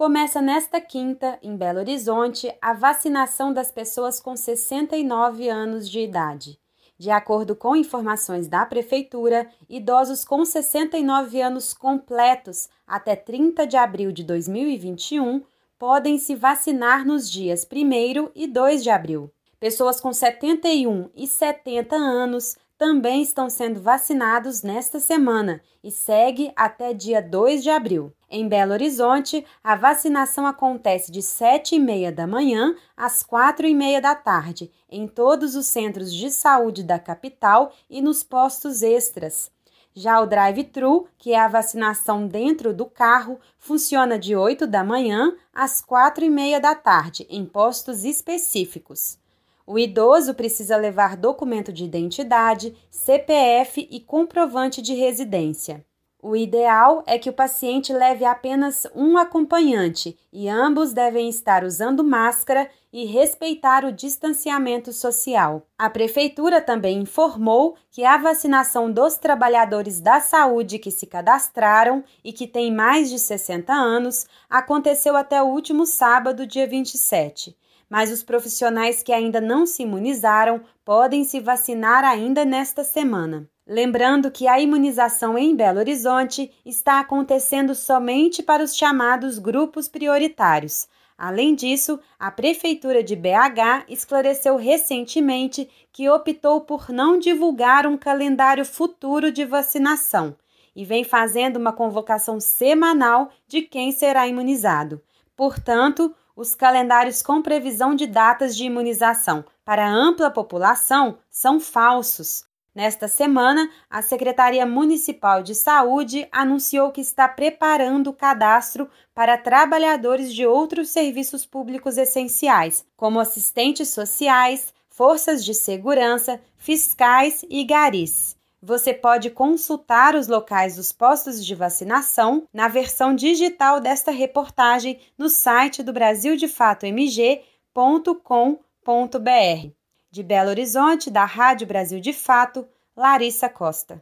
Começa nesta quinta, em Belo Horizonte, a vacinação das pessoas com 69 anos de idade. De acordo com informações da Prefeitura, idosos com 69 anos completos até 30 de abril de 2021 podem se vacinar nos dias 1 e 2 de abril. Pessoas com 71 e 70 anos também estão sendo vacinados nesta semana e segue até dia 2 de abril. Em Belo Horizonte, a vacinação acontece de 7 e meia da manhã às 4 e meia da tarde, em todos os centros de saúde da capital e nos postos extras. Já o drive-thru, que é a vacinação dentro do carro, funciona de 8 da manhã às 4 e meia da tarde, em postos específicos. O idoso precisa levar documento de identidade, CPF e comprovante de residência. O ideal é que o paciente leve apenas um acompanhante e ambos devem estar usando máscara e respeitar o distanciamento social. A Prefeitura também informou que a vacinação dos trabalhadores da saúde que se cadastraram e que têm mais de 60 anos aconteceu até o último sábado, dia 27 mas os profissionais que ainda não se imunizaram podem se vacinar ainda nesta semana. Lembrando que a imunização em Belo Horizonte está acontecendo somente para os chamados grupos prioritários. Além disso, a Prefeitura de BH esclareceu recentemente que optou por não divulgar um calendário futuro de vacinação e vem fazendo uma convocação semanal de quem será imunizado. Portanto, os calendários com previsão de datas de imunização para a ampla população são falsos. Nesta semana, a Secretaria Municipal de Saúde anunciou que está preparando o cadastro para trabalhadores de outros serviços públicos essenciais, como assistentes sociais, forças de segurança, fiscais e garis. Você pode consultar os locais dos postos de vacinação na versão digital desta reportagem no site do brasildefatoMG.com.br. De Belo Horizonte, da Rádio Brasil de Fato, Larissa Costa.